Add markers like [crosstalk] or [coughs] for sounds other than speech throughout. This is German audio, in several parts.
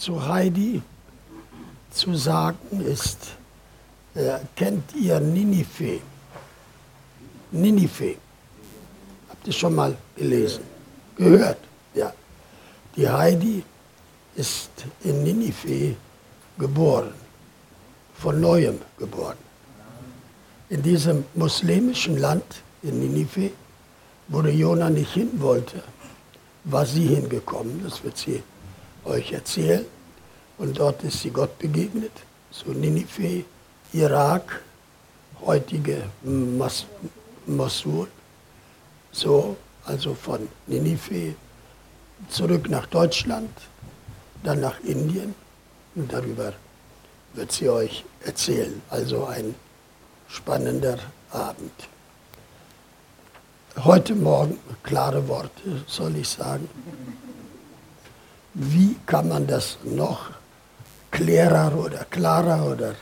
zu Heidi zu sagen ist, äh, kennt ihr Ninive? Ninive. Habt ihr schon mal gelesen? Gehört? Ja. Die Heidi ist in Ninive geboren, von neuem geboren. In diesem muslimischen Land, in Ninive, wo der Jona nicht hin wollte, war sie hingekommen. Das wird sie euch erzählen. Und dort ist sie Gott begegnet, so Ninive, Irak, heutige Mas Mosul, so, also von Ninive zurück nach Deutschland, dann nach Indien und darüber wird sie euch erzählen. Also ein spannender Abend. Heute Morgen klare Worte, soll ich sagen. Wie kann man das noch klarer oder klarer oder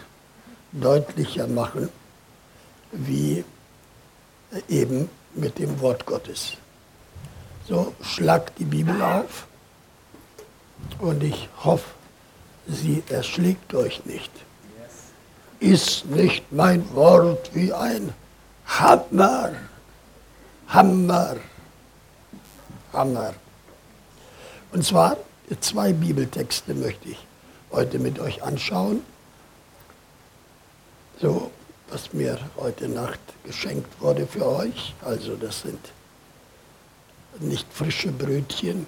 deutlicher machen, wie eben mit dem Wort Gottes. So schlagt die Bibel auf und ich hoffe, sie erschlägt euch nicht. Ist nicht mein Wort wie ein Hammer, Hammer, Hammer. Und zwar zwei Bibeltexte möchte ich heute mit euch anschauen. So, was mir heute Nacht geschenkt wurde für euch. Also das sind nicht frische Brötchen,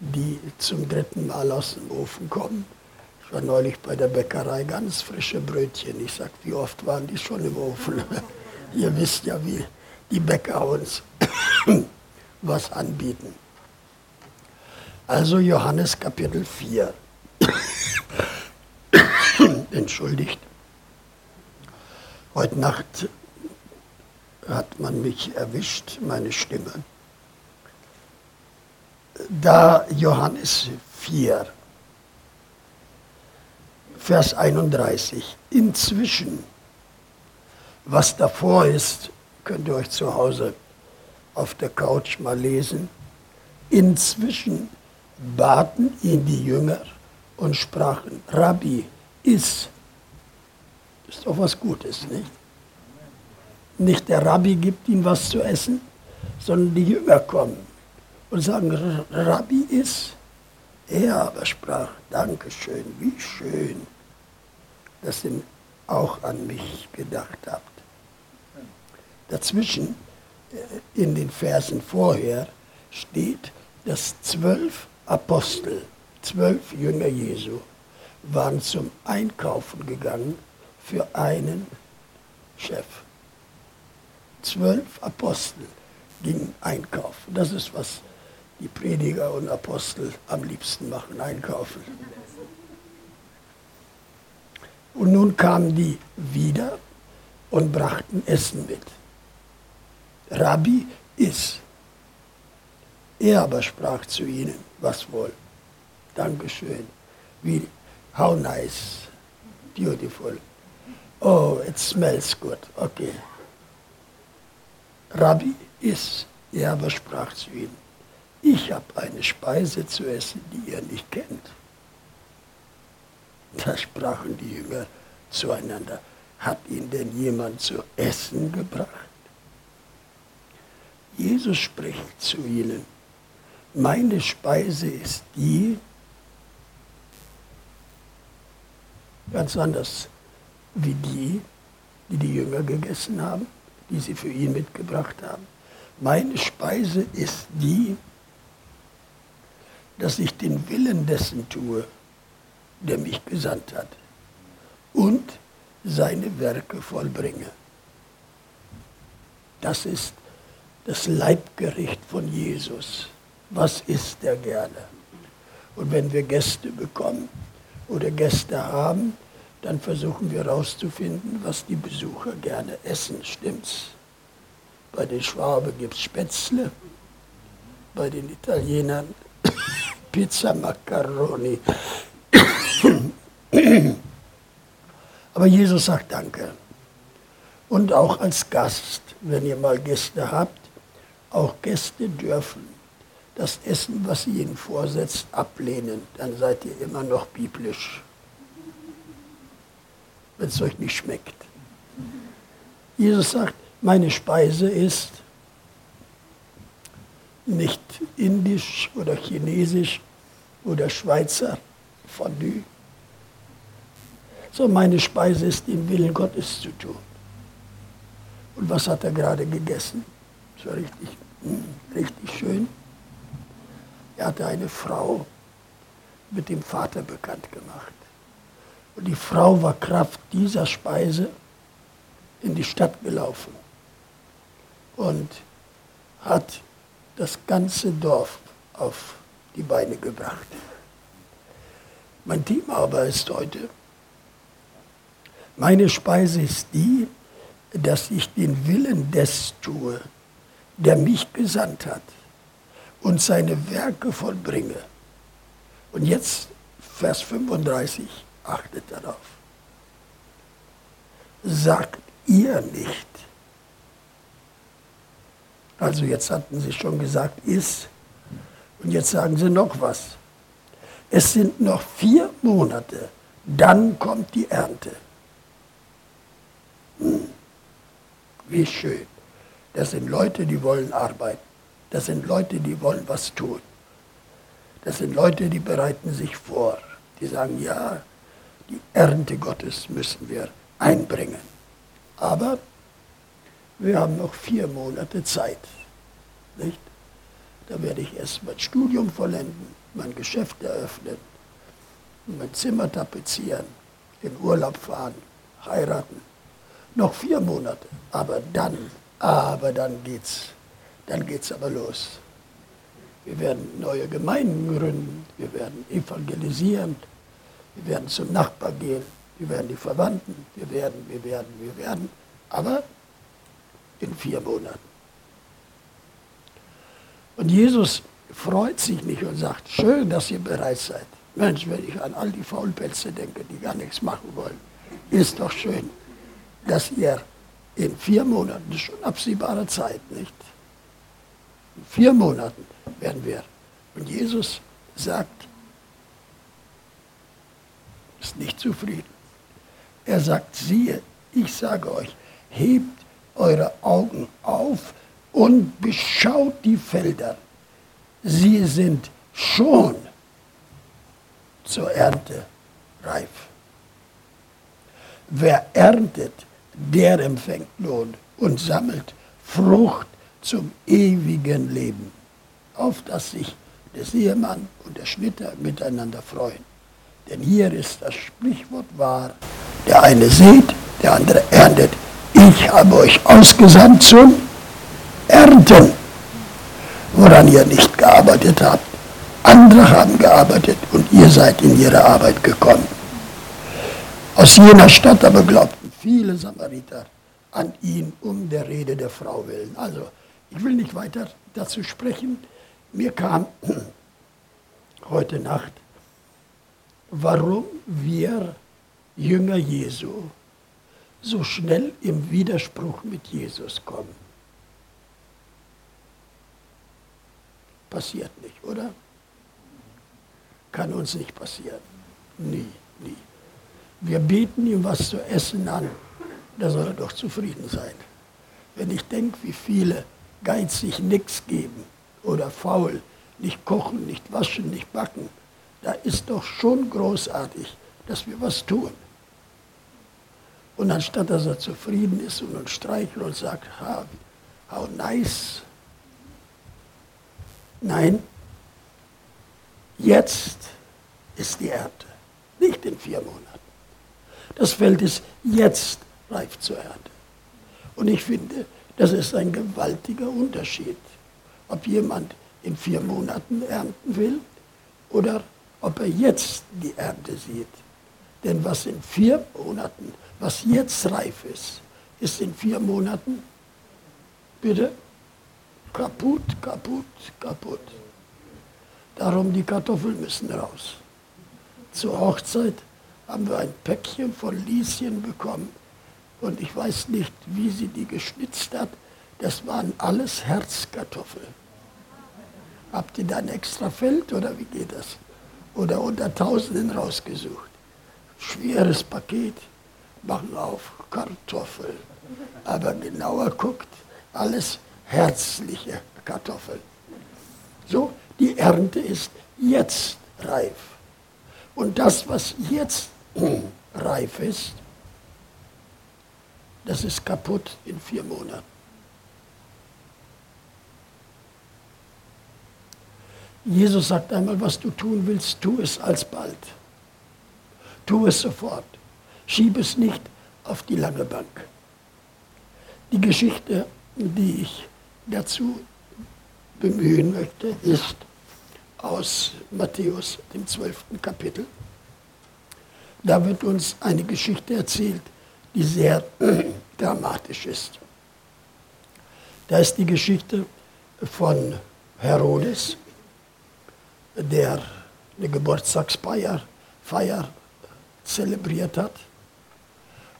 die zum dritten Mal aus dem Ofen kommen. Ich war neulich bei der Bäckerei, ganz frische Brötchen. Ich sagte, wie oft waren die schon im Ofen? [laughs] Ihr wisst ja, wie die Bäcker uns [coughs] was anbieten. Also Johannes Kapitel 4. [coughs] Entschuldigt. Heute Nacht hat man mich erwischt, meine Stimme. Da Johannes 4, Vers 31. Inzwischen, was davor ist, könnt ihr euch zu Hause auf der Couch mal lesen. Inzwischen baten ihn die Jünger und sprachen, Rabbi, iss. Ist doch was Gutes, nicht? Nicht der Rabbi gibt ihm was zu essen, sondern die Jünger kommen und sagen, Rabbi iss. Er aber sprach, Dankeschön, wie schön, dass ihr auch an mich gedacht habt. Dazwischen, äh, in den Versen vorher, steht, dass zwölf Apostel, zwölf Jünger Jesu, waren zum Einkaufen gegangen für einen Chef. Zwölf Apostel gingen einkaufen. Das ist, was die Prediger und Apostel am liebsten machen, einkaufen. Und nun kamen die wieder und brachten Essen mit. Rabbi, iss. Er aber sprach zu ihnen, was wohl? Dankeschön. Wie, how nice, beautiful. Oh, it smells good. Okay. Rabbi, iss. Er aber sprach zu ihnen, ich habe eine Speise zu essen, die ihr nicht kennt. Da sprachen die Jünger zueinander, hat ihn denn jemand zu essen gebracht? Jesus spricht zu ihnen, meine Speise ist die, ganz anders wie die, die die Jünger gegessen haben, die sie für ihn mitgebracht haben. Meine Speise ist die, dass ich den Willen dessen tue, der mich gesandt hat und seine Werke vollbringe. Das ist das Leibgericht von Jesus. Was isst er gerne? Und wenn wir Gäste bekommen oder Gäste haben, dann versuchen wir herauszufinden, was die Besucher gerne essen. Stimmt's? Bei den Schwaben gibt es Spätzle, bei den Italienern [coughs] Pizza Macaroni. [coughs] Aber Jesus sagt Danke. Und auch als Gast, wenn ihr mal Gäste habt, auch Gäste dürfen das Essen, was sie ihnen vorsetzt, ablehnen, dann seid ihr immer noch biblisch, wenn es euch nicht schmeckt. Jesus sagt, meine Speise ist nicht indisch oder chinesisch oder Schweizer Fondue, sondern meine Speise ist, den Willen Gottes zu tun. Und was hat er gerade gegessen? Das war richtig, hm, richtig schön. Er hatte eine Frau mit dem Vater bekannt gemacht. Und die Frau war Kraft dieser Speise in die Stadt gelaufen und hat das ganze Dorf auf die Beine gebracht. Mein Thema aber ist heute, meine Speise ist die, dass ich den Willen des tue, der mich gesandt hat und seine Werke vollbringe. Und jetzt Vers 35, achtet darauf. Sagt ihr nicht. Also jetzt hatten sie schon gesagt, ist. Und jetzt sagen sie noch was. Es sind noch vier Monate, dann kommt die Ernte. Hm. Wie schön. Das sind Leute, die wollen arbeiten. Das sind Leute, die wollen was tun. Das sind Leute, die bereiten sich vor. Die sagen, ja, die Ernte Gottes müssen wir einbringen. Aber wir haben noch vier Monate Zeit. Nicht? Da werde ich erst mein Studium vollenden, mein Geschäft eröffnen, mein Zimmer tapezieren, in Urlaub fahren, heiraten. Noch vier Monate. Aber dann, aber dann geht's dann geht es aber los. Wir werden neue Gemeinden gründen, wir werden evangelisieren, wir werden zum Nachbar gehen, wir werden die Verwandten, wir werden, wir werden, wir werden, aber in vier Monaten. Und Jesus freut sich nicht und sagt, schön, dass ihr bereit seid. Mensch, wenn ich an all die Faulpelze denke, die gar nichts machen wollen, ist doch schön, dass ihr in vier Monaten, schon absehbare Zeit, nicht? Vier Monaten werden wir. Und Jesus sagt, ist nicht zufrieden. Er sagt, siehe, ich sage euch, hebt eure Augen auf und beschaut die Felder. Sie sind schon zur Ernte reif. Wer erntet, der empfängt Lohn und sammelt Frucht zum ewigen Leben, auf das sich der Ehemann und der Schnitter miteinander freuen. Denn hier ist das Sprichwort wahr, der eine sät, der andere erntet. Ich habe euch ausgesandt zum Ernten, woran ihr nicht gearbeitet habt. Andere haben gearbeitet und ihr seid in ihre Arbeit gekommen. Aus jener Stadt aber glaubten viele Samariter an ihn um der Rede der Frau willen. Also ich will nicht weiter dazu sprechen. Mir kam [clears throat] heute Nacht, warum wir Jünger Jesu so schnell im Widerspruch mit Jesus kommen. Passiert nicht, oder? Kann uns nicht passieren. Nie, nie. Wir bieten ihm was zu essen an, da soll er doch zufrieden sein. Wenn ich denke, wie viele geizig nichts geben oder faul, nicht kochen, nicht waschen, nicht backen, da ist doch schon großartig, dass wir was tun. Und anstatt dass er zufrieden ist und uns streichelt und sagt, how, how nice, nein, jetzt ist die Ernte, nicht in vier Monaten. Das Feld ist jetzt reif zur Ernte. Und ich finde, das ist ein gewaltiger Unterschied, ob jemand in vier Monaten ernten will oder ob er jetzt die Ernte sieht. Denn was in vier Monaten, was jetzt reif ist, ist in vier Monaten, bitte, kaputt, kaputt, kaputt. Darum die Kartoffeln müssen raus. Zur Hochzeit haben wir ein Päckchen von Lieschen bekommen und ich weiß nicht, wie sie die geschnitzt hat. Das waren alles Herzkartoffeln. Habt ihr da ein extra Feld oder wie geht das? Oder unter Tausenden rausgesucht. Schweres Paket, machen auf Kartoffeln. Aber genauer guckt, alles herzliche Kartoffeln. So, die Ernte ist jetzt reif. Und das, was jetzt [clears throat] reif ist, das ist kaputt in vier Monaten. Jesus sagt einmal, was du tun willst, tu es alsbald. Tu es sofort. Schieb es nicht auf die lange Bank. Die Geschichte, die ich dazu bemühen möchte, ist aus Matthäus, dem zwölften Kapitel. Da wird uns eine Geschichte erzählt, die sehr [clears throat] dramatisch ist. Da ist die Geschichte von Herodes, der eine Geburtstagsfeier Feier zelebriert hat.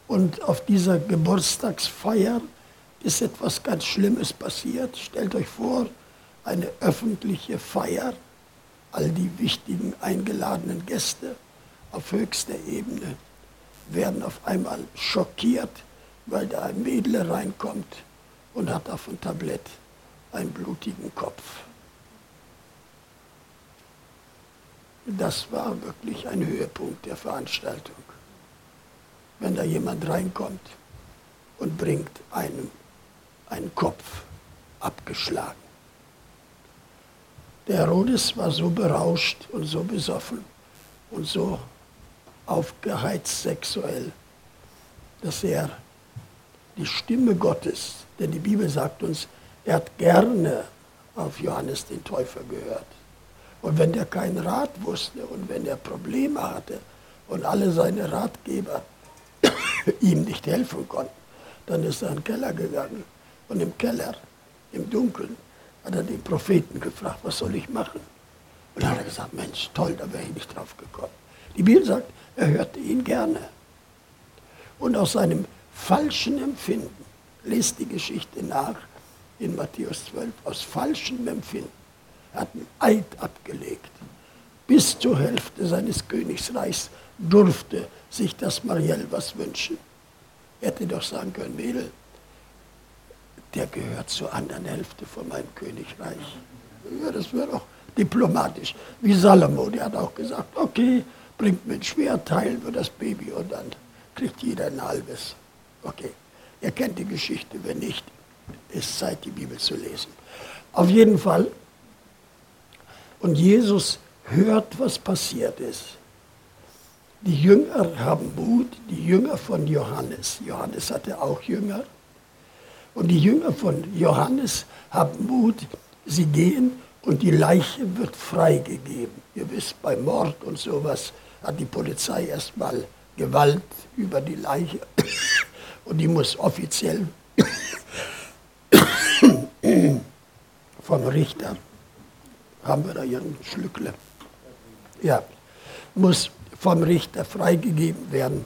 Und auf dieser Geburtstagsfeier ist etwas ganz Schlimmes passiert. Stellt euch vor, eine öffentliche Feier, all die wichtigen eingeladenen Gäste auf höchster Ebene werden auf einmal schockiert, weil da ein Mädel reinkommt und hat auf dem Tablett einen blutigen Kopf. Das war wirklich ein Höhepunkt der Veranstaltung. Wenn da jemand reinkommt und bringt einem einen Kopf abgeschlagen. Der Herodes war so berauscht und so besoffen und so aufgeheizt sexuell, dass er die Stimme Gottes, denn die Bibel sagt uns, er hat gerne auf Johannes den Täufer gehört. Und wenn er keinen Rat wusste und wenn er Probleme hatte und alle seine Ratgeber [coughs] ihm nicht helfen konnten, dann ist er in den Keller gegangen. Und im Keller, im Dunkeln, hat er den Propheten gefragt, was soll ich machen? Und dann hat er gesagt, Mensch, toll, da wäre ich nicht drauf gekommen. Die Bibel sagt, er hörte ihn gerne. Und aus seinem falschen Empfinden, lest die Geschichte nach in Matthäus 12, aus falschem Empfinden er hat einen Eid abgelegt. Bis zur Hälfte seines Königsreichs durfte sich das Marielle was wünschen. Er hätte doch sagen können, Mädel, der gehört zur anderen Hälfte von meinem Königreich. Ja, das wäre doch diplomatisch. Wie Salomo, der hat auch gesagt, okay, bringt mir ein Schwert, teilen wir das Baby und dann kriegt jeder ein halbes. Okay, ihr kennt die Geschichte, wenn nicht, ist Zeit, die Bibel zu lesen. Auf jeden Fall und Jesus hört, was passiert ist. Die Jünger haben Mut, die Jünger von Johannes. Johannes hatte auch Jünger. Und die Jünger von Johannes haben Mut, sie gehen und die Leiche wird freigegeben. Ihr wisst, bei Mord und sowas hat die Polizei erstmal Gewalt über die Leiche [coughs] und die muss offiziell [coughs] vom Richter haben wir da ihren Schlückle. Ja, muss vom Richter freigegeben werden.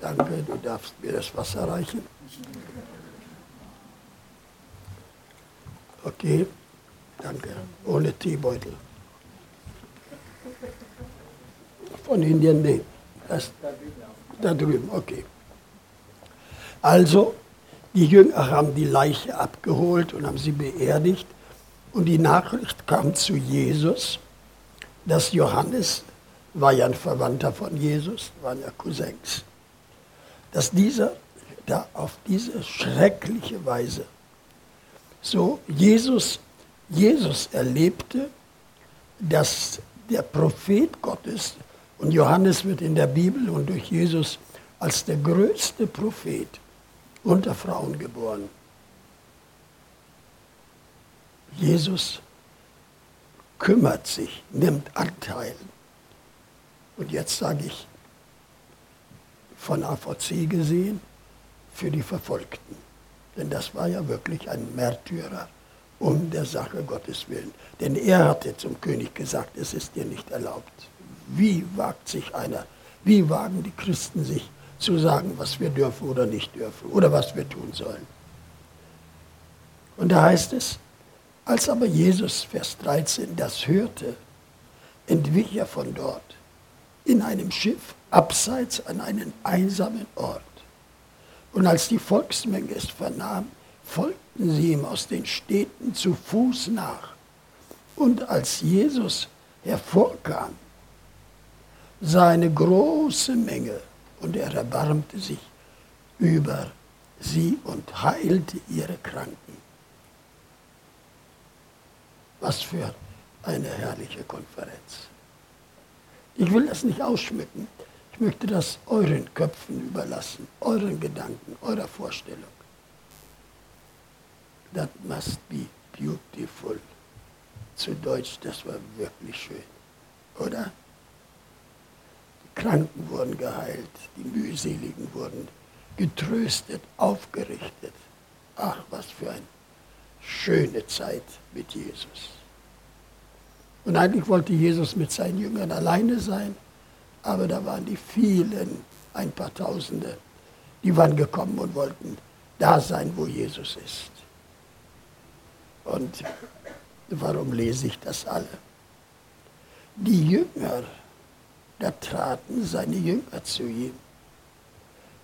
Danke, du darfst mir das Wasser reichen. Okay, danke. Ohne Teebeutel. Von Indien, nee. Das, da drüben, okay. Also, die Jünger haben die Leiche abgeholt und haben sie beerdigt. Und die Nachricht kam zu Jesus, dass Johannes, war ja ein Verwandter von Jesus, waren ja Cousins, dass dieser da auf diese schreckliche Weise so Jesus, Jesus erlebte, dass der Prophet Gottes, und Johannes wird in der Bibel und durch Jesus als der größte Prophet unter Frauen geboren, Jesus kümmert sich, nimmt Anteil. Und jetzt sage ich, von AVC gesehen, für die Verfolgten. Denn das war ja wirklich ein Märtyrer um der Sache Gottes willen. Denn er hatte zum König gesagt, es ist dir nicht erlaubt. Wie wagt sich einer, wie wagen die Christen sich zu sagen, was wir dürfen oder nicht dürfen oder was wir tun sollen? Und da heißt es, Als aber Jesus, Vers 13, das hörte, entwich er von dort in einem Schiff abseits an einen einsamen Ort. Und als die Volksmenge es vernahm, folgten sie ihm aus den Städten zu Fuß nach. Und als Jesus hervorkam, sah eine große Menge und er erbarmte sich über sie und heilte ihre Kranken. Was für eine herrliche Konferenz. Ich will das nicht ausschmücken. Ich möchte das euren Köpfen überlassen, euren Gedanken, eurer Vorstellung. That must be beautiful. Zu Deutsch, das war wirklich schön, oder? Kranken wurden geheilt, die Mühseligen wurden getröstet, aufgerichtet. Ach, was für eine schöne Zeit mit Jesus. Und eigentlich wollte Jesus mit seinen Jüngern alleine sein, aber da waren die vielen, ein paar Tausende, die waren gekommen und wollten da sein, wo Jesus ist. Und warum lese ich das alle? Die Jünger, da traten seine Jünger zu ihm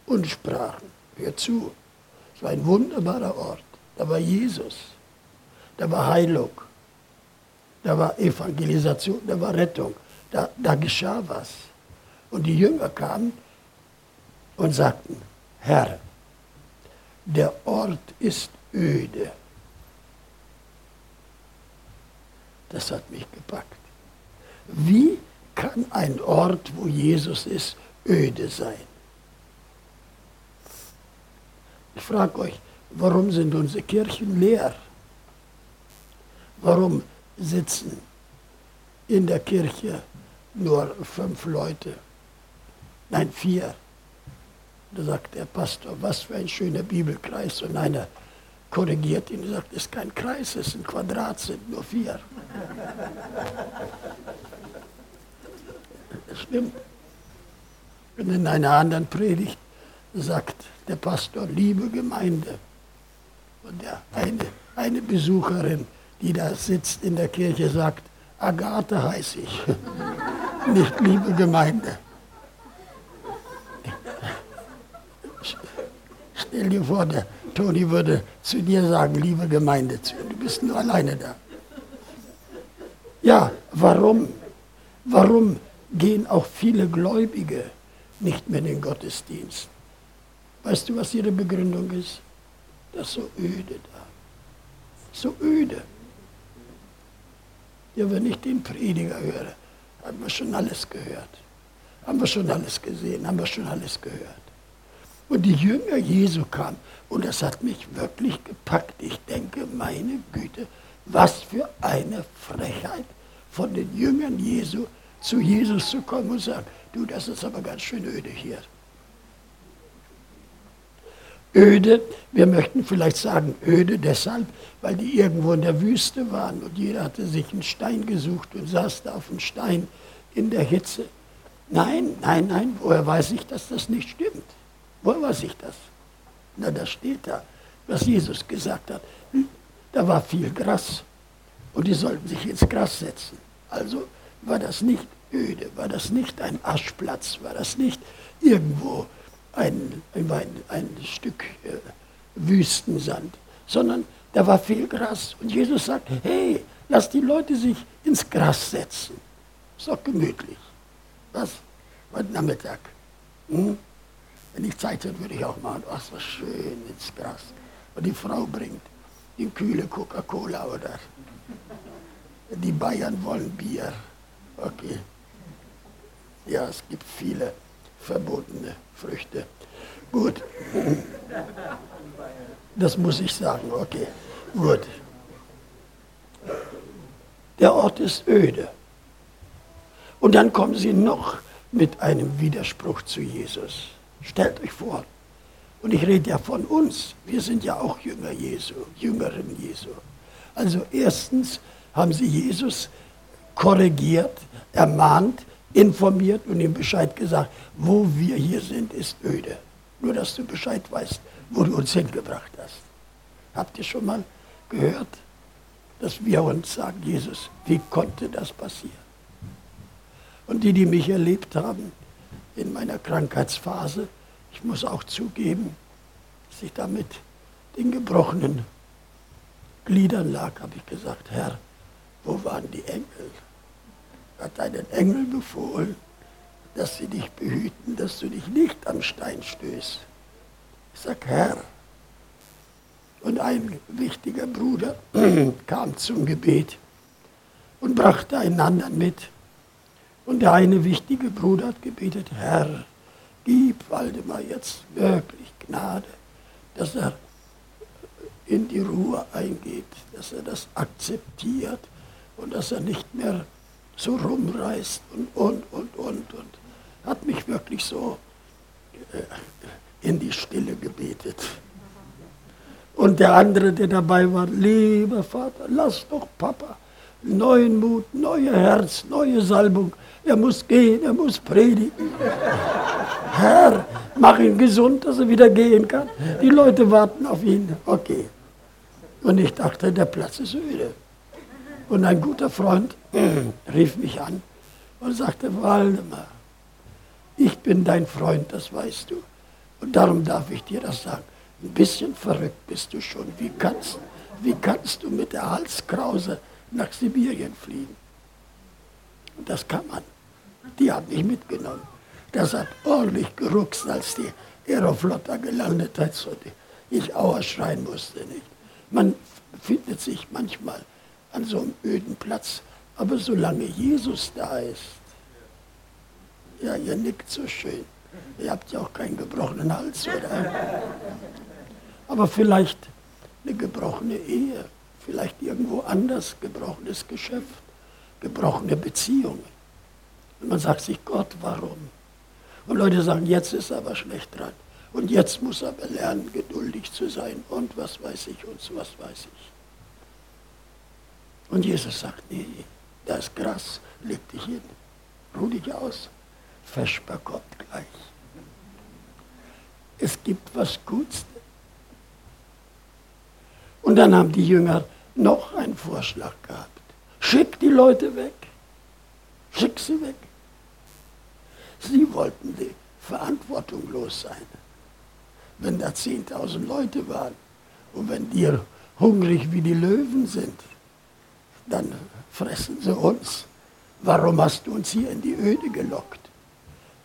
und sprachen, hör zu, es war ein wunderbarer Ort, da war Jesus, da war Heilung, da war Evangelisation, da war Rettung, da, da geschah was. Und die Jünger kamen und sagten, Herr, der Ort ist öde. Das hat mich gepackt. Wie kann ein Ort, wo Jesus ist, öde sein? Ich frage euch, warum sind unsere Kirchen leer? Warum sitzen in der Kirche nur fünf Leute. Nein, vier. Da sagt der Pastor, was für ein schöner Bibelkreis. Und einer korrigiert ihn und sagt, es ist kein Kreis, es ist ein Quadrat, sind nur vier. Das stimmt. Und in einer anderen Predigt sagt der Pastor, liebe Gemeinde. Und der eine, eine Besucherin die da sitzt in der Kirche, sagt, Agathe heiße ich, [laughs] nicht liebe Gemeinde. Stell dir vor, der Toni würde zu dir sagen, liebe Gemeinde, du bist nur alleine da. Ja, warum? Warum gehen auch viele Gläubige nicht mehr in den Gottesdienst? Weißt du, was ihre Begründung ist? Das ist so öde da. So öde. Ja, wenn ich den Prediger höre, haben wir schon alles gehört. Haben wir schon alles gesehen, haben wir schon alles gehört. Und die Jünger Jesu kamen und das hat mich wirklich gepackt. Ich denke, meine Güte, was für eine Frechheit von den Jüngern Jesu zu Jesus zu kommen und sagen, du, das ist aber ganz schön öde hier öde. Wir möchten vielleicht sagen öde deshalb, weil die irgendwo in der Wüste waren und jeder hatte sich einen Stein gesucht und saß da auf dem Stein in der Hitze. Nein, nein, nein, woher weiß ich, dass das nicht stimmt? Woher weiß ich das? Na, das steht da, was Jesus gesagt hat. Hm, da war viel Gras und die sollten sich ins Gras setzen. Also war das nicht öde, war das nicht ein Aschplatz, war das nicht irgendwo ein, ein, ein Stück äh, Wüstensand, sondern da war viel Gras. Und Jesus sagt, hey, lass die Leute sich ins Gras setzen. Ist doch gemütlich. Was? Heute Nachmittag. Hm? Wenn ich Zeit hätte, würde ich auch machen, was war schön ins Gras. Und die Frau bringt die kühle Coca-Cola oder die Bayern wollen Bier. Okay. Ja, es gibt viele verbotene Früchte. Gut. Das muss ich sagen, okay. Gut. Der Ort ist öde. Und dann kommen sie noch mit einem Widerspruch zu Jesus. Stellt euch vor. Und ich rede ja von uns. Wir sind ja auch Jünger Jesu, Jüngerinnen Jesu. Also erstens haben sie Jesus korrigiert, ermahnt, informiert und ihm Bescheid gesagt, wo wir hier sind, ist öde. Nur, dass du Bescheid weißt, wo du uns hingebracht hast. Habt ihr schon mal gehört, dass wir uns sagen, Jesus, wie konnte das passieren? Und die, die mich erlebt haben in meiner Krankheitsphase, ich muss auch zugeben, dass ich damit den gebrochenen Gliedern lag, habe ich gesagt, Herr, wo waren die Engel? Hat einen Engel befohlen, dass sie dich behüten, dass du dich nicht am Stein stößt. Ich sage, Herr. Und ein wichtiger Bruder [clears throat] kam zum Gebet und brachte einen anderen mit. Und der eine wichtige Bruder hat gebetet, Herr, gib Waldemar jetzt wirklich Gnade, dass er in die Ruhe eingeht, dass er das akzeptiert und dass er nicht mehr so rumreißt und, und, und, und, und. Hat mich wirklich so äh, in die Stille gebetet. Und der andere, der dabei war, lieber Vater, lass doch Papa neuen Mut, neue Herz, neue Salbung. Er muss gehen, er muss predigen. Herr, mach ihn gesund, dass er wieder gehen kann. Die Leute warten auf ihn. Okay. Und ich dachte, der Platz ist öde. Und ein guter Freund [clears throat] rief mich an und sagte, Waldemar, ich bin dein Freund, das weißt du. Und darum darf ich dir das sagen. Ein bisschen verrückt bist du schon. Wie kannst, wie kannst du mit der Halskrause nach Sibirien fliegen? Und das kann man. Die haben mich mitgenommen. Das hat ordentlich geruckst, als die Aeroflotter gelandet hat. So ich Auer schreien musste nicht. Man findet sich manchmal an so einem öden Platz, aber solange Jesus da ist, ja, ihr nickt so schön. Ihr habt ja auch keinen gebrochenen Hals, oder? Aber vielleicht eine gebrochene Ehe, vielleicht irgendwo anders gebrochenes Geschäft, gebrochene Beziehungen. Und man sagt sich, Gott, warum? Und Leute sagen, jetzt ist er aber schlecht dran. Und jetzt muss er aber lernen, geduldig zu sein und was weiß ich und was weiß ich. Und Jesus sagt, nee, da ist Gras, leg dich hin, ruh dich aus, Vesper kommt gleich. Es gibt was Gutes. Und dann haben die Jünger noch einen Vorschlag gehabt. Schick die Leute weg. Schick sie weg. Sie wollten die Verantwortung los sein wenn da 10.000 Leute waren und wenn die hungrig wie die Löwen sind, dann fressen sie uns. Warum hast du uns hier in die Öde gelockt?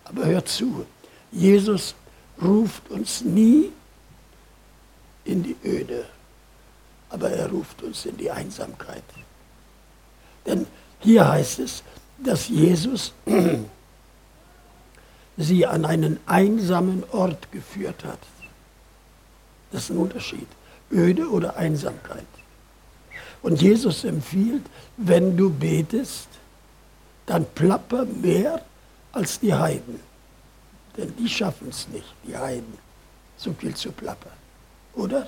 Aber hör zu, Jesus ruft uns nie in die Öde, aber er ruft uns in die Einsamkeit. Denn hier heißt es, dass Jesus [clears throat] sie an einen einsamen Ort geführt hat. Das ist ein Unterschied. Öde oder Einsamkeit. Und Jesus empfiehlt, wenn du betest, dann plapper mehr als die Heiden. Denn die schaffen es nicht, die Heiden, so viel zu plappern. Oder?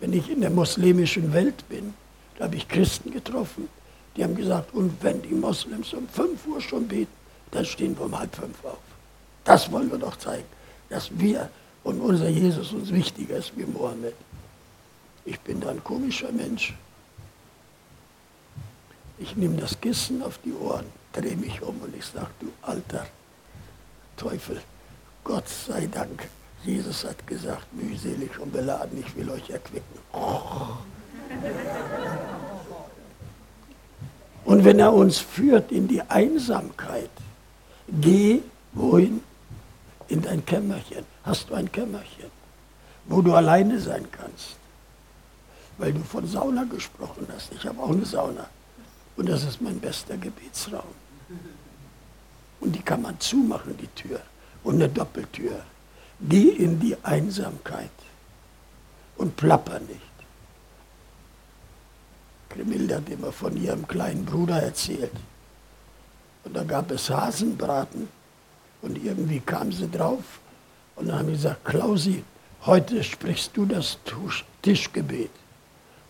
Wenn ich in der muslimischen Welt bin, da habe ich Christen getroffen, die haben gesagt, und wenn die Moslems um 5 Uhr schon beten, dann stehen wir um halb fünf auf. Das wollen wir doch zeigen, dass wir und unser Jesus uns wichtiger ist wie Mohammed. Ich bin da ein komischer Mensch. Ich nehme das Kissen auf die Ohren, drehe mich um und ich sage, du alter Teufel, Gott sei Dank, Jesus hat gesagt, mühselig und beladen, ich will euch erquicken. Oh. Und wenn er uns führt in die Einsamkeit, geh wohin? In dein Kämmerchen hast du ein Kämmerchen, wo du alleine sein kannst. Weil du von Sauna gesprochen hast. Ich habe auch eine Sauna. Und das ist mein bester Gebetsraum. Und die kann man zumachen, die Tür. Und eine Doppeltür. Geh in die Einsamkeit und plapper nicht. Kremilde hat immer von ihrem kleinen Bruder erzählt. Und da gab es Hasenbraten. Und irgendwie kam sie drauf und dann haben wir gesagt, Klausi, heute sprichst du das Tischgebet.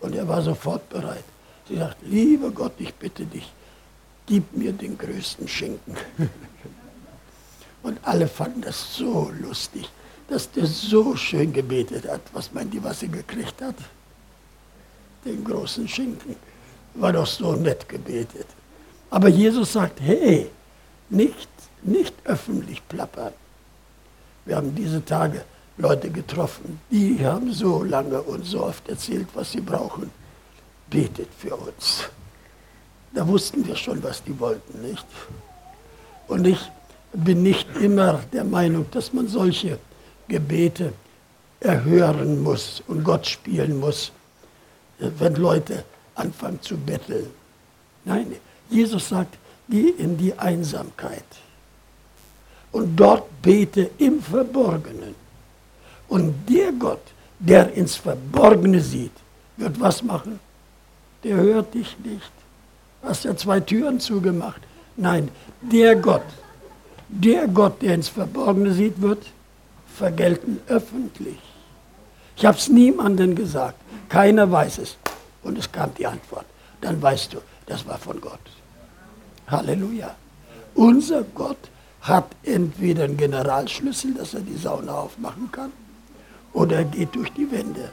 Und er war sofort bereit. Sie sagt, lieber Gott, ich bitte dich, gib mir den größten Schinken. [laughs] Und alle fanden das so lustig, dass der so schön gebetet hat. Was meint ihr, was sie gekriegt hat? den großen Schinken. War doch so nett gebetet. Aber Jesus sagt, hey, nicht, nicht öffentlich plappern. Wir haben diese Tage Leute getroffen, die haben so lange und so oft erzählt, was sie brauchen. Betet für uns. Da wussten wir schon, was die wollten, nicht? Und ich bin nicht immer der Meinung, dass man solche Gebete erhören muss und Gott spielen muss, wenn Leute anfangen zu betteln. Nein, Jesus sagt, geh in die Einsamkeit und dort bete im Verborgenen. Und der Gott, der ins Verborgene sieht, wird was machen? Der hört dich nicht. Hast ja zwei Türen zugemacht. Nein, der Gott, der Gott, der ins Verborgene sieht, wird vergelten öffentlich. Ich habe es niemandem gesagt. Keiner weiß es. Und es kam die Antwort. Dann weißt du, das war von Gott. Halleluja. Unser Gott hat entweder einen Generalschlüssel, dass er die Sauna aufmachen kann, oder er geht durch die Wände.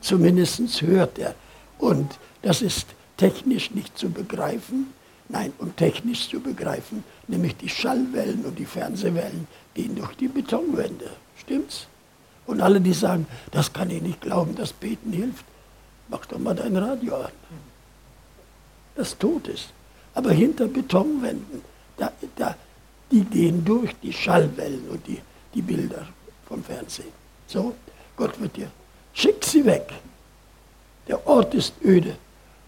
Zumindest hört er. Und das ist technisch nicht zu begreifen. Nein, um technisch zu begreifen, nämlich die Schallwellen und die Fernsehwellen gehen durch die Betonwände. Stimmt's? Und alle, die sagen, das kann ich nicht glauben, dass Beten hilft, mach doch mal dein Radio an. Das tut es. Aber hinter Betonwänden, da, da, die gehen durch die Schallwellen und die, die Bilder vom Fernsehen. So, Gott wird dir, schick sie weg. Der Ort ist öde.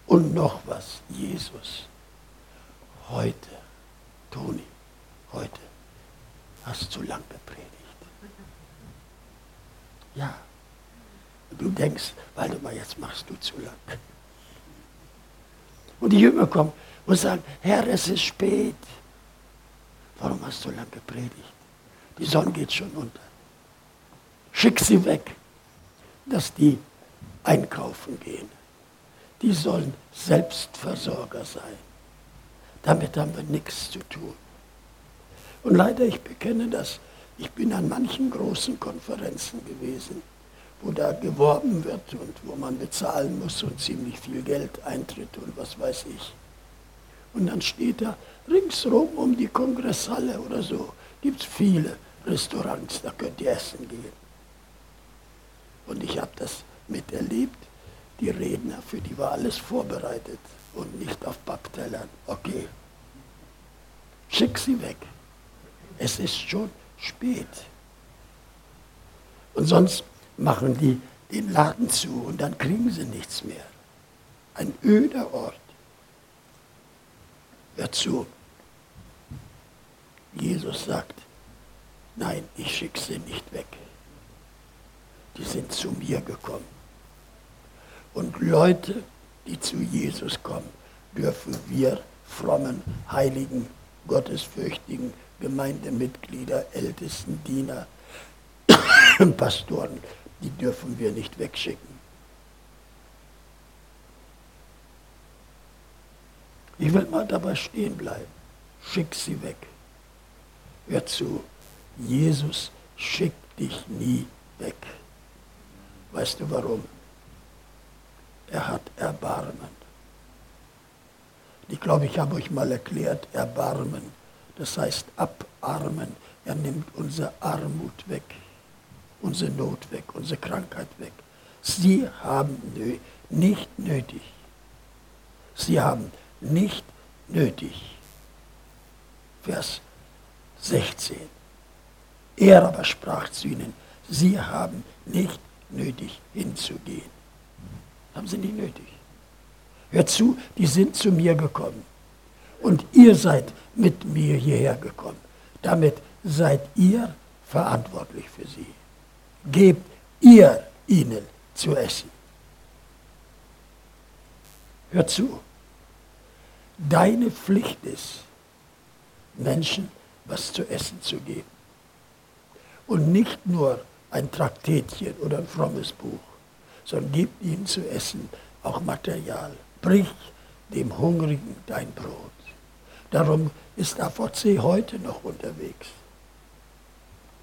Und noch was, Jesus. Heute, Toni, heute hast du zu lang gepredigt. Ja. Du denkst, warte mal, jetzt machst du zu lang. Und die Jünger kommen und sagen, Herr, es ist spät. Warum hast du lange gepredigt? Die Sonne geht schon unter. Schick sie weg, dass die einkaufen gehen. Die sollen Selbstversorger sein. Damit haben wir nichts zu tun. Und leider, ich bekenne das, ich bin an manchen großen Konferenzen gewesen, wo da geworben wird und wo man bezahlen muss und ziemlich viel Geld eintritt und was weiß ich. Und dann steht da ringsrum um die Kongresshalle oder so, gibt es viele Restaurants, da könnt ihr essen gehen. Und ich habe das miterlebt. Die Redner, für die war alles vorbereitet und nicht auf Papptellern. Okay, schick sie weg. Es ist schon spät. Und sonst machen die den Laden zu und dann kriegen sie nichts mehr. Ein öder Ort. Hör zu. Jesus sagt, nein, ich schicke sie nicht weg. Die sind zu mir gekommen. Und Leute, die zu Jesus kommen, dürfen wir frommen, heiligen, gottesfürchtigen Gemeindemitglieder, Ältesten, Diener, [coughs] Pastoren, die dürfen wir nicht wegschicken. Ich will mal dabei stehen bleiben. Schick sie weg. Hör zu, Jesus schickt dich nie weg. Weißt du warum? Er hat Erbarmen. Ich glaube, ich habe euch mal erklärt, Erbarmen das heißt abarmen. Er nimmt unsere Armut weg, unsere Not weg, unsere Krankheit weg. Sie haben nö nicht nötig. Sie haben nicht nötig. Vers 16. Er aber sprach zu ihnen, sie haben nicht nötig hinzugehen. Haben sie nicht nötig. Hör zu, die sind zu mir gekommen. Und ihr seid mit mir hierher gekommen. Damit seid ihr verantwortlich für sie. Gebt ihr ihnen zu essen. Hör zu. Deine Pflicht ist, Menschen was zu essen zu geben. Und nicht nur ein Traktätchen oder ein frommes Buch, sondern gib ihnen zu essen auch Material. Brich dem Hungrigen dein Brot. Darum ist AVC heute noch unterwegs.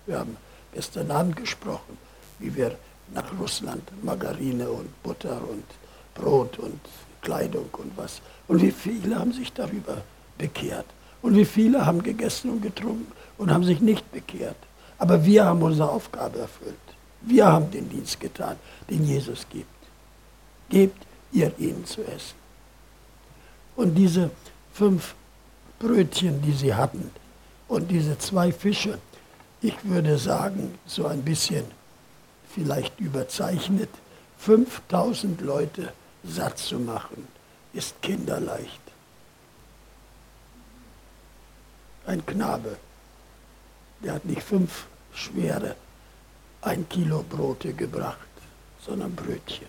Wir haben gestern Abend gesprochen, wie wir nach Russland Margarine und Butter und Brot und Kleidung und was. Und wie viele haben sich darüber bekehrt. Und wie viele haben gegessen und getrunken und haben sich nicht bekehrt. Aber wir haben unsere Aufgabe erfüllt. Wir haben den Dienst getan, den Jesus gibt. Gebt ihr ihnen zu essen. Und diese fünf Brötchen, die sie hatten, und diese zwei Fische, ich würde sagen, so ein bisschen vielleicht überzeichnet, 5000 Leute satt zu machen, ist kinderleicht. Ein Knabe, der hat nicht fünf schwere ein Kilo Brote gebracht, sondern Brötchen.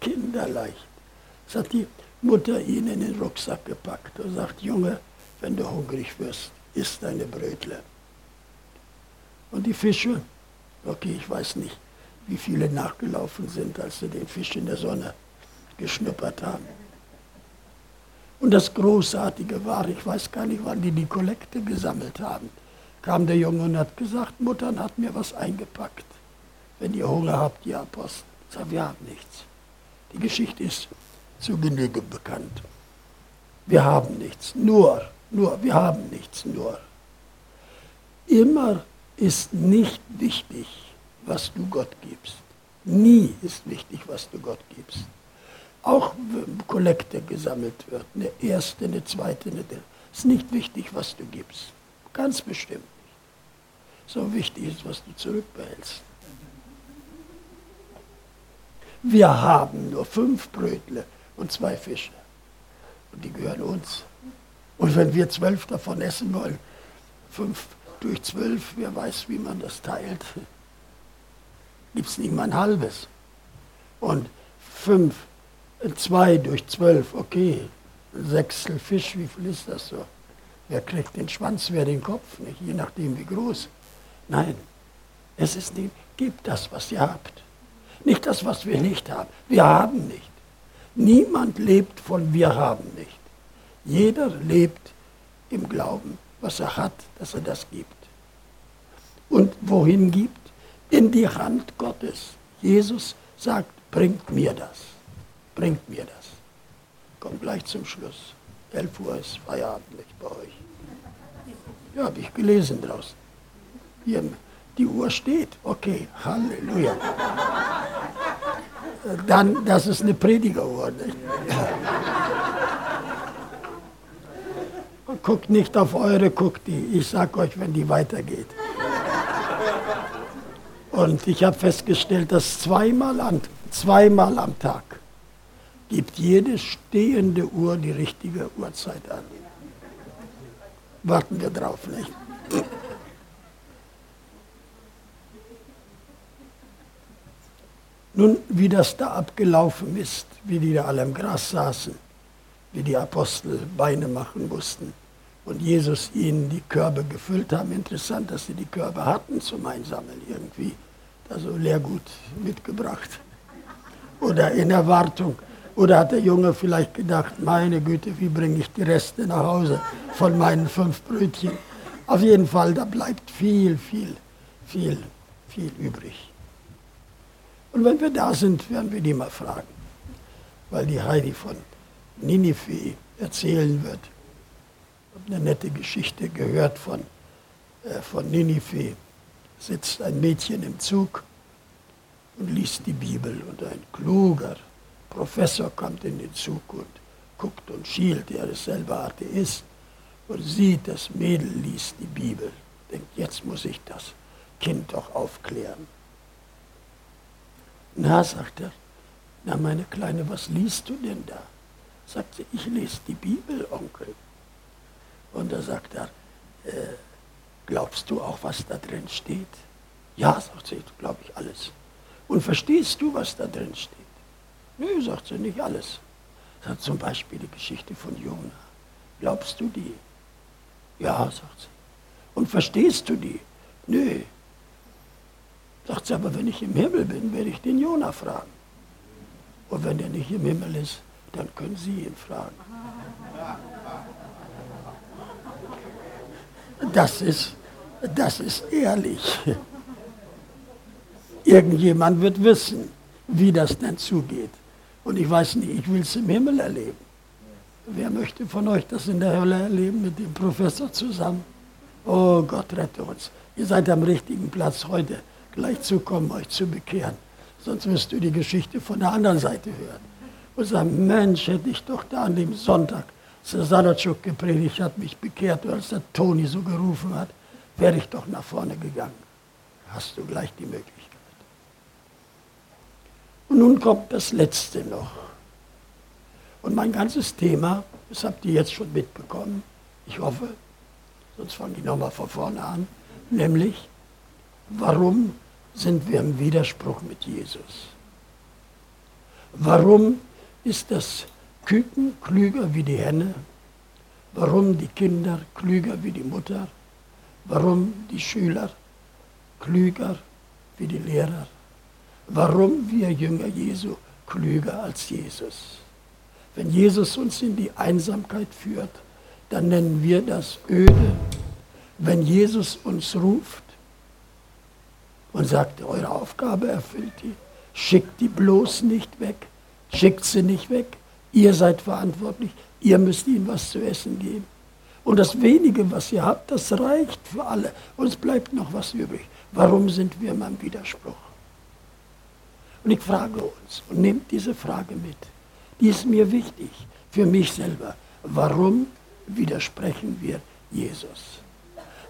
Kinderleicht. Das hat die Mutter ihn in den Rucksack gepackt und sagt, Junge, wenn du hungrig wirst, isst deine Brötle. Und die Fische, okay, ich weiß nicht, wie viele nachgelaufen sind, als sie den Fisch in der Sonne geschnuppert haben. Und das Großartige war, ich weiß gar nicht, wann die die Kollekte gesammelt haben, kam der Junge und hat gesagt, Muttern hat mir was eingepackt. Wenn ihr Hunger habt, ihr Apostel. Sage, wir haben nichts. Die Geschichte ist zu Genüge bekannt. Wir haben nichts, nur, nur, wir haben nichts, nur. Immer ist nicht wichtig, was du Gott gibst. Nie ist wichtig, was du Gott gibst. Auch wenn Kollekte gesammelt wird, eine erste, eine zweite, eine dritte, ist nicht wichtig, was du gibst. Ganz bestimmt. So wichtig ist, was du zurückbehältst. Wir haben nur fünf Brötle und zwei Fische. Und die gehören uns. Und wenn wir zwölf davon essen wollen, fünf durch zwölf, wer weiß, wie man das teilt, gibt es nicht mal ein halbes. Und fünf, zwei durch zwölf, okay, ein Sechstel Fisch, wie viel ist das so? Wer kriegt den Schwanz, wer den Kopf, nicht? je nachdem wie groß. Nein, es ist nicht, gebt das, was ihr habt. Nicht das, was wir nicht haben. Wir haben nicht. Niemand lebt von wir haben nicht. Jeder lebt im Glauben, was er hat, dass er das gibt. Und wohin gibt? In die Hand Gottes. Jesus sagt, bringt mir das. Bringt mir das. Kommt gleich zum Schluss. 11 Uhr ist Feierabend nicht bei euch. Ja, habe ich gelesen draußen. Hier, die Uhr steht. Okay, Halleluja. Dann, das ist eine Predigeruhr. [laughs] Guckt nicht auf eure, guckt die. Ich sag euch, wenn die weitergeht. Und ich habe festgestellt, dass zweimal, an, zweimal am Tag gibt jede stehende Uhr die richtige Uhrzeit an. Warten wir drauf, nicht? Nun, wie das da abgelaufen ist, wie die da alle im Gras saßen, wie die Apostel Beine machen mussten und Jesus ihnen die Körbe gefüllt haben. Interessant, dass sie die Körbe hatten zum Einsammeln irgendwie. Also Leergut mitgebracht. Oder in Erwartung. Oder hat der Junge vielleicht gedacht, meine Güte, wie bringe ich die Reste nach Hause von meinen fünf Brötchen? Auf jeden Fall, da bleibt viel, viel, viel, viel übrig. Und wenn wir da sind, werden wir die mal fragen. Weil die Heidi von Ninive erzählen wird eine nette Geschichte gehört von, äh, von Ninive. Sitzt ein Mädchen im Zug und liest die Bibel und ein kluger Professor kommt in den Zug und guckt und schielt, er ist selber Atheist und sieht, das Mädel liest die Bibel. Denkt, jetzt muss ich das Kind doch aufklären. Na, sagt er, na meine Kleine, was liest du denn da? Sagt sie, ich lese die Bibel, Onkel. Und da sagt er, äh, glaubst du auch, was da drin steht? Ja, sagt sie, glaube ich alles. Und verstehst du, was da drin steht? Nö, sagt sie, nicht alles. Sagt zum Beispiel die Geschichte von Jona. Glaubst du die? Ja, sagt sie. Und verstehst du die? Nö. Sagt sie, aber wenn ich im Himmel bin, werde ich den Jona fragen. Und wenn er nicht im Himmel ist, dann können Sie ihn fragen. Das ist, das ist ehrlich. Irgendjemand wird wissen, wie das denn zugeht. Und ich weiß nicht, ich will es im Himmel erleben. Wer möchte von euch das in der Hölle erleben mit dem Professor zusammen? Oh Gott, rette uns. Ihr seid am richtigen Platz heute, gleich zu kommen, euch zu bekehren. Sonst wirst du die Geschichte von der anderen Seite hören. Und sagen, Mensch, hätte ich doch da an dem Sonntag, als der Salatschuk gepredigt hat, mich bekehrt, oder als der Toni so gerufen hat, wäre ich doch nach vorne gegangen. Hast du gleich die Möglichkeit. Und nun kommt das Letzte noch. Und mein ganzes Thema, das habt ihr jetzt schon mitbekommen, ich hoffe, sonst fange ich nochmal von vorne an, nämlich, warum sind wir im Widerspruch mit Jesus? Warum ist das Küken klüger wie die Henne? Warum die Kinder klüger wie die Mutter? Warum die Schüler klüger wie die Lehrer? Warum wir Jünger Jesu klüger als Jesus? Wenn Jesus uns in die Einsamkeit führt, dann nennen wir das öde. Wenn Jesus uns ruft und sagt, eure Aufgabe erfüllt die, schickt die bloß nicht weg, schickt sie nicht weg, ihr seid verantwortlich, ihr müsst ihnen was zu essen geben. Und das wenige, was ihr habt, das reicht für alle. Uns bleibt noch was übrig. Warum sind wir im Widerspruch? Und ich frage uns und nehmt diese Frage mit. Die ist mir wichtig für mich selber. Warum widersprechen wir Jesus?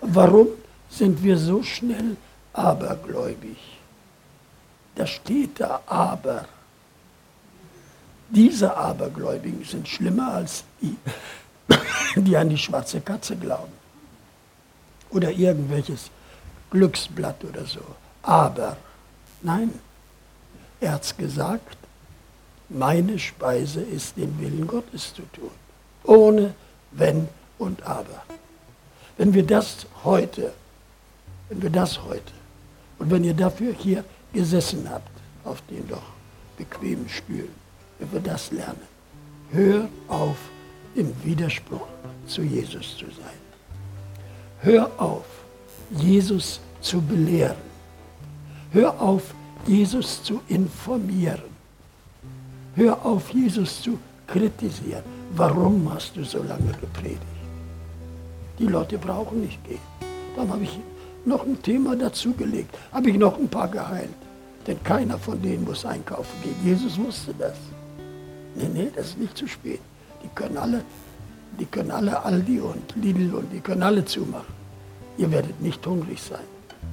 Warum sind wir so schnell abergläubig? Da steht da aber. Diese Abergläubigen sind schlimmer als die, [coughs] die an die schwarze Katze glauben. Oder irgendwelches Glücksblatt oder so. Aber, nein, er hat es gesagt, meine Speise ist den Willen Gottes zu tun. Ohne Wenn und Aber. Wenn wir das heute, wenn wir das heute, und wenn ihr dafür hier gesessen habt, auf den doch bequemen Stühlen, wenn wir das lernen, hör auf, im Widerspruch zu Jesus zu sein. Hör auf, Jesus zu belehren. Hör auf, Jesus zu informieren. Hör auf, Jesus zu kritisieren. Warum hast du so lange gepredigt? Die Leute brauchen nicht gehen. Dann habe ich noch ein Thema dazugelegt, habe ich noch ein paar geheilt. Denn keiner von denen muss einkaufen gehen. Jesus wusste das. Nee, nee, das ist nicht zu spät. Die können alle, die können alle Aldi und Lidl und die können alle zumachen. Ihr werdet nicht hungrig sein.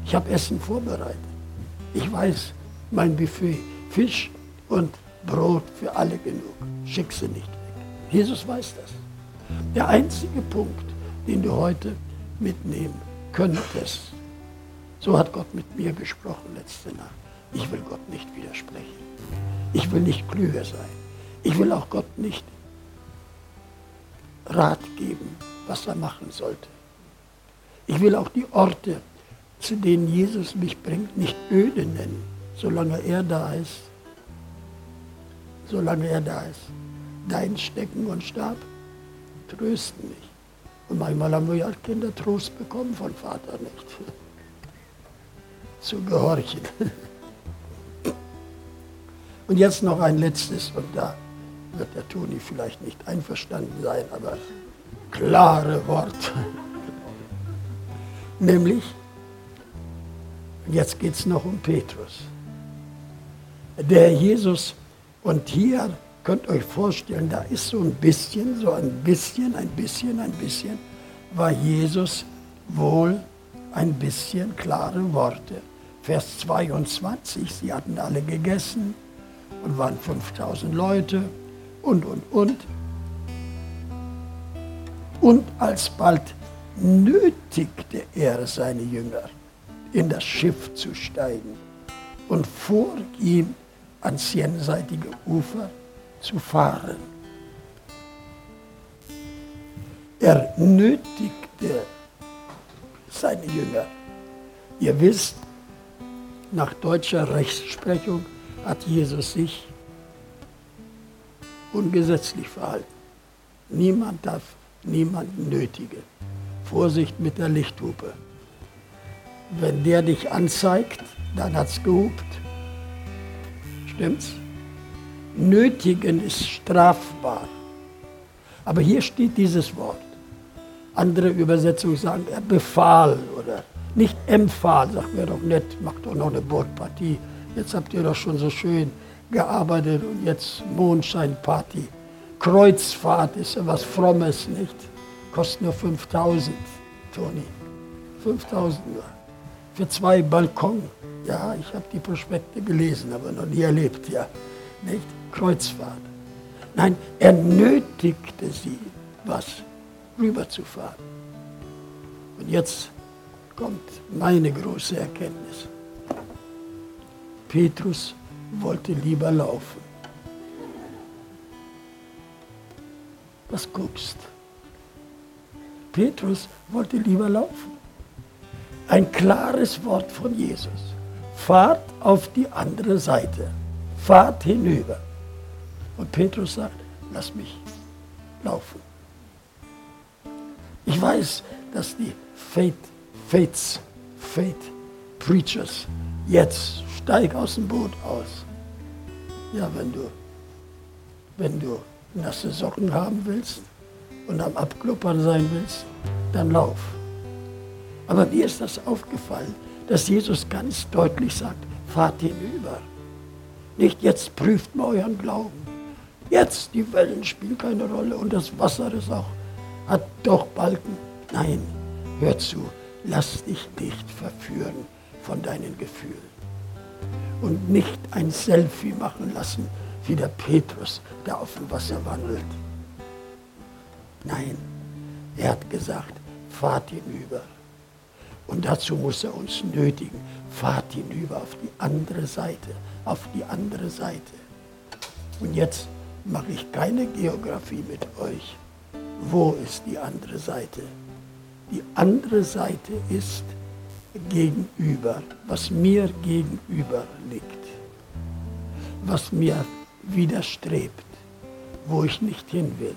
Ich habe Essen vorbereitet. Ich weiß, mein Buffet, Fisch und Brot für alle genug. Schick sie nicht weg. Jesus weiß das. Der einzige Punkt, den du heute mitnehmen könntest, so hat Gott mit mir gesprochen letzte Nacht. Ich will Gott nicht widersprechen. Ich will nicht klüger sein. Ich will auch Gott nicht Rat geben, was er machen sollte. Ich will auch die Orte, zu denen Jesus mich bringt, nicht öde nennen, solange er da ist solange er da ist. Dein Stecken und Stab trösten mich. Und manchmal haben wir ja Kinder Trost bekommen von Vater nicht. [laughs] Zu gehorchen. Und jetzt noch ein letztes, und da wird der Toni vielleicht nicht einverstanden sein, aber klare Worte. Nämlich, jetzt geht es noch um Petrus. Der Jesus und hier könnt ihr euch vorstellen, da ist so ein bisschen, so ein bisschen, ein bisschen, ein bisschen, war Jesus wohl ein bisschen klare Worte. Vers 22, sie hatten alle gegessen und waren 5000 Leute und, und, und. Und alsbald nötigte er seine Jünger, in das Schiff zu steigen und vor ihm ans jenseitige Ufer zu fahren. Er nötigte seine Jünger. Ihr wisst, nach deutscher Rechtsprechung hat Jesus sich ungesetzlich verhalten. Niemand darf niemanden nötigen. Vorsicht mit der Lichthupe. Wenn der dich anzeigt, dann hat es gehupt. Stimmt's? Nötigen ist strafbar. Aber hier steht dieses Wort. Andere Übersetzungen sagen, er befahl oder nicht empfahl, sagt mir doch nett, macht doch noch eine Bordpartie. Jetzt habt ihr doch schon so schön gearbeitet und jetzt Mondscheinparty. Kreuzfahrt ist ja was Frommes, nicht? Kostet nur 5000, Toni. 5000 nur. Für zwei Balkon. Ja, ich habe die Prospekte gelesen, aber noch nie erlebt, ja. Nicht? Kreuzfahrt. Nein, er nötigte sie, was rüberzufahren. Und jetzt kommt meine große Erkenntnis. Petrus wollte lieber laufen. Was guckst? Petrus wollte lieber laufen. Ein klares Wort von Jesus. Fahrt auf die andere Seite. Fahrt hinüber. Und Petrus sagt, lass mich laufen. Ich weiß, dass die Faith, Faiths, Faith Preachers jetzt steig aus dem Boot aus. Ja, wenn du, wenn du nasse Socken haben willst und am Abkluppern sein willst, dann lauf. Aber mir ist das aufgefallen, dass Jesus ganz deutlich sagt, fahrt hinüber. Nicht jetzt prüft mal euren Glauben. Jetzt, die Wellen spielen keine Rolle und das Wasser ist auch, hat doch Balken. Nein, hör zu, lass dich nicht verführen von deinen Gefühlen. Und nicht ein Selfie machen lassen, wie der Petrus, der auf dem Wasser wandelt. Nein, er hat gesagt, fahrt hinüber. Und dazu muss er uns nötigen, fahrt hinüber auf die andere Seite, auf die andere Seite. Und jetzt mache ich keine Geografie mit euch. Wo ist die andere Seite? Die andere Seite ist gegenüber, was mir gegenüber liegt, was mir widerstrebt, wo ich nicht hin will.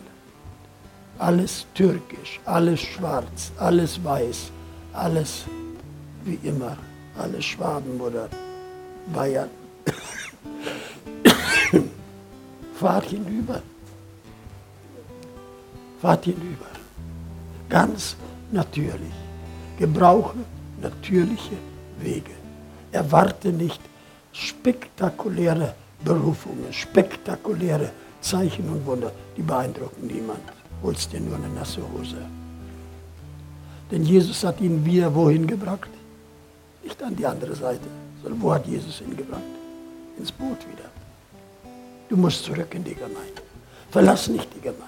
Alles türkisch, alles schwarz, alles weiß, alles wie immer, alles Schwaben oder Bayern. [coughs] Fahrt hinüber. Fahrt hinüber. Ganz natürlich. Gebrauche natürliche Wege. Erwarte nicht spektakuläre Berufungen, spektakuläre Zeichen und Wunder. Die beeindrucken niemand. Holst dir nur eine nasse Hose. Denn Jesus hat ihn wieder wohin gebracht? Nicht an die andere Seite, sondern wo hat Jesus ihn gebracht? Ins Boot wieder. Du musst zurück in die Gemeinde. Verlass nicht die Gemeinde.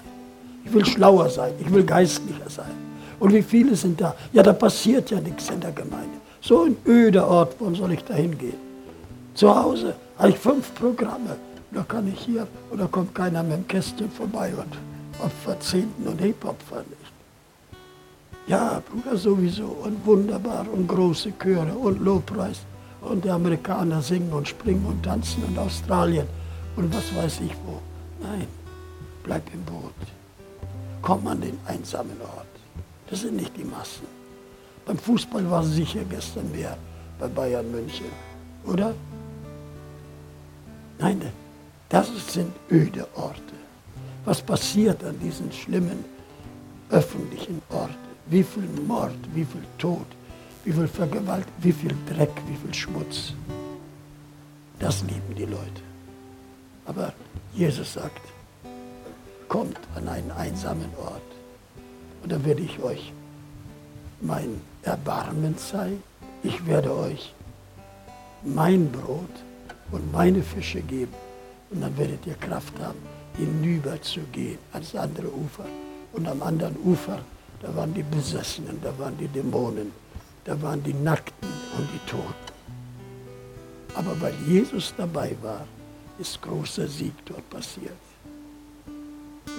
Ich will schlauer sein, ich will geistlicher sein. Und wie viele sind da? Ja, da passiert ja nichts in der Gemeinde. So ein öder Ort, warum soll ich da hingehen? Zu Hause habe ich fünf Programme. Da kann ich hier, oder kommt keiner mit dem Kästchen vorbei und opfert Zehnten und Hebopfer nicht. Ja, Bruder, sowieso. Und wunderbar und große Chöre und Lobpreis. Und die Amerikaner singen und springen und tanzen und Australien und was weiß ich wo. Nein, bleib im Boot. Komm an den einsamen Ort. Das sind nicht die Massen. Beim Fußball war sicher gestern mehr bei Bayern München, oder? Nein, das sind öde Orte. Was passiert an diesen schlimmen öffentlichen Orten? Wie viel Mord, wie viel Tod, wie viel Vergewalt, wie viel Dreck, wie viel Schmutz. Das lieben die Leute. Aber Jesus sagt, kommt an einen einsamen Ort und dann werde ich euch mein Erbarmen zeigen. Ich werde euch mein Brot und meine Fische geben und dann werdet ihr Kraft haben, hinüber zu gehen ans andere Ufer. Und am anderen Ufer, da waren die Besessenen, da waren die Dämonen, da waren die Nackten und die Toten. Aber weil Jesus dabei war, ist großer Sieg dort passiert.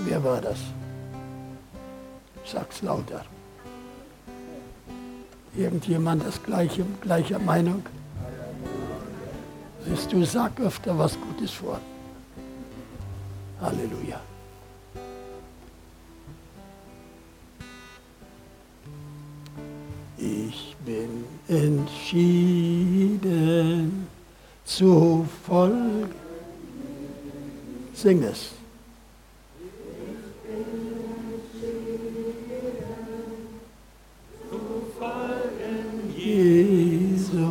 Wer war das? Sag's lauter. Irgendjemand das gleiche, gleicher Meinung? Siehst du, sag öfter was Gutes vor. Halleluja. Ich bin entschieden zu folgen Sing es. Jesus.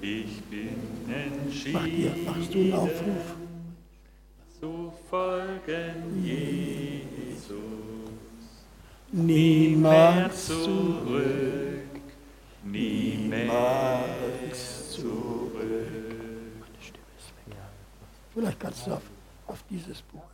Ich bin Mach dir, entschieden machst du einen Aufruf? zu folgen Jesus. Niemals zurück, niemals zurück. Vielleicht kannst du auf, auf dieses Buch.